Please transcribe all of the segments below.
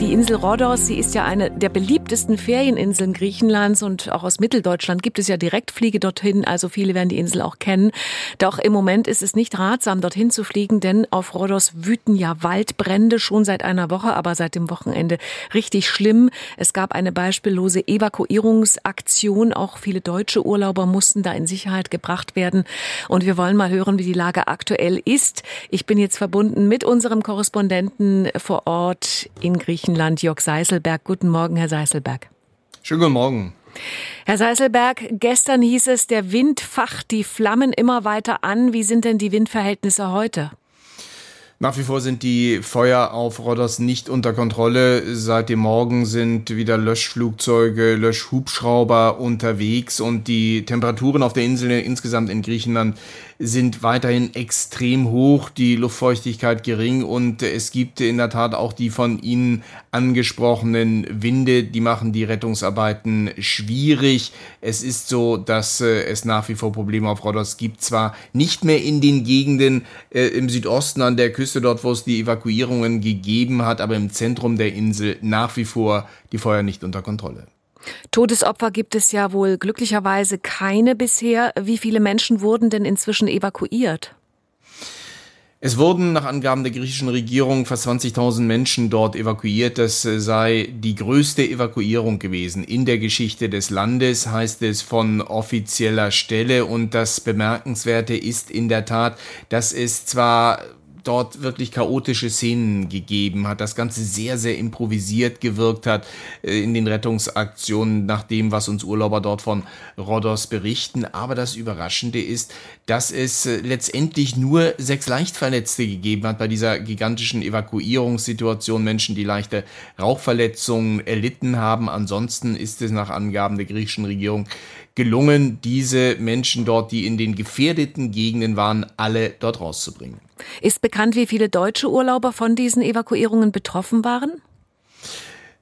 Die Insel Rhodos, sie ist ja eine der beliebtesten Ferieninseln Griechenlands und auch aus Mitteldeutschland gibt es ja Direktfliege dorthin, also viele werden die Insel auch kennen. Doch im Moment ist es nicht ratsam, dorthin zu fliegen, denn auf Rhodos wüten ja Waldbrände schon seit einer Woche, aber seit dem Wochenende richtig schlimm. Es gab eine beispiellose Evakuierungsaktion, auch viele deutsche Urlauber mussten da in Sicherheit gebracht werden und wir wollen mal hören, wie die Lage aktuell ist. Ich bin jetzt verbunden mit unserem Korrespondenten vor Ort in Griechenland. Griechenland, Jörg Seiselberg. Guten Morgen, Herr Seiselberg. Schönen guten Morgen. Herr Seiselberg, gestern hieß es, der Wind facht die Flammen immer weiter an. Wie sind denn die Windverhältnisse heute? Nach wie vor sind die Feuer auf Rhodos nicht unter Kontrolle. Seit dem Morgen sind wieder Löschflugzeuge, Löschhubschrauber unterwegs und die Temperaturen auf der Insel insgesamt in Griechenland sind weiterhin extrem hoch, die Luftfeuchtigkeit gering und es gibt in der Tat auch die von Ihnen angesprochenen Winde, die machen die Rettungsarbeiten schwierig. Es ist so, dass äh, es nach wie vor Probleme auf Rhodos gibt, zwar nicht mehr in den Gegenden äh, im Südosten an der Küste, dort wo es die Evakuierungen gegeben hat, aber im Zentrum der Insel nach wie vor die Feuer nicht unter Kontrolle. Todesopfer gibt es ja wohl glücklicherweise keine bisher. Wie viele Menschen wurden denn inzwischen evakuiert? Es wurden nach Angaben der griechischen Regierung fast 20.000 Menschen dort evakuiert. Das äh, sei die größte Evakuierung gewesen in der Geschichte des Landes, heißt es von offizieller Stelle. Und das Bemerkenswerte ist in der Tat, dass es zwar dort wirklich chaotische Szenen gegeben hat, das Ganze sehr, sehr improvisiert gewirkt hat äh, in den Rettungsaktionen nach dem, was uns Urlauber dort von Rhodos berichten. Aber das Überraschende ist, dass es äh, letztendlich nur sechs Leichtverletzte gegeben hat bei dieser gigantischen Evakuierungssituation. Menschen, die leichte Rauchverletzungen erlitten haben. Ansonsten ist es nach Angaben der griechischen Regierung gelungen, diese Menschen dort, die in den gefährdeten Gegenden waren, alle dort rauszubringen. Ist bekannt, wie viele deutsche Urlauber von diesen Evakuierungen betroffen waren?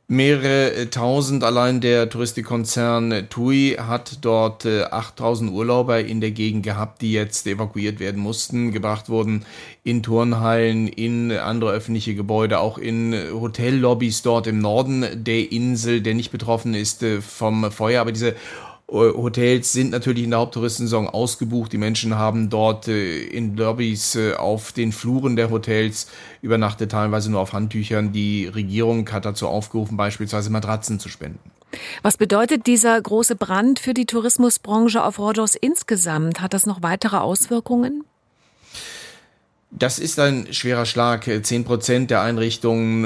Mehrere äh, tausend, allein der Touristikkonzern TUI hat dort 8000 äh, Urlauber in der Gegend gehabt, die jetzt evakuiert werden mussten, gebracht wurden in Turnhallen, in andere öffentliche Gebäude, auch in Hotellobbys dort im Norden der Insel, der nicht betroffen ist äh, vom Feuer. Aber diese Hotels sind natürlich in der Haupttouristensaison ausgebucht. Die Menschen haben dort äh, in Lobbys äh, auf den Fluren der Hotels übernachtet, teilweise nur auf Handtüchern. Die Regierung hat dazu aufgerufen, beispielsweise Matratzen zu spenden. Was bedeutet dieser große Brand für die Tourismusbranche auf Rhodos insgesamt? Hat das noch weitere Auswirkungen? Das ist ein schwerer Schlag. Zehn Prozent der Einrichtungen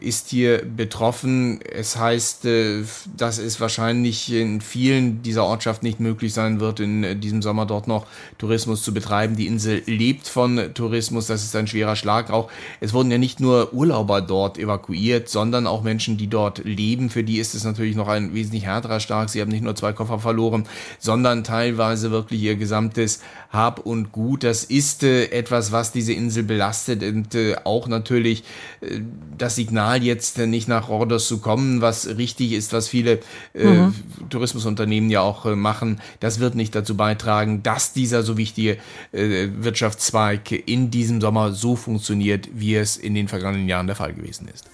äh, ist hier betroffen. Es heißt, äh, dass es wahrscheinlich in vielen dieser Ortschaften nicht möglich sein wird, in äh, diesem Sommer dort noch Tourismus zu betreiben. Die Insel lebt von Tourismus. Das ist ein schwerer Schlag. Auch es wurden ja nicht nur Urlauber dort evakuiert, sondern auch Menschen, die dort leben. Für die ist es natürlich noch ein wesentlich härterer Schlag. Sie haben nicht nur zwei Koffer verloren, sondern teilweise wirklich ihr gesamtes Hab und Gut. Das ist etwas, was diese Insel belastet und äh, auch natürlich äh, das Signal jetzt nicht nach Rhodos zu kommen, was richtig ist, was viele äh, mhm. Tourismusunternehmen ja auch äh, machen, das wird nicht dazu beitragen, dass dieser so wichtige äh, Wirtschaftszweig in diesem Sommer so funktioniert, wie es in den vergangenen Jahren der Fall gewesen ist.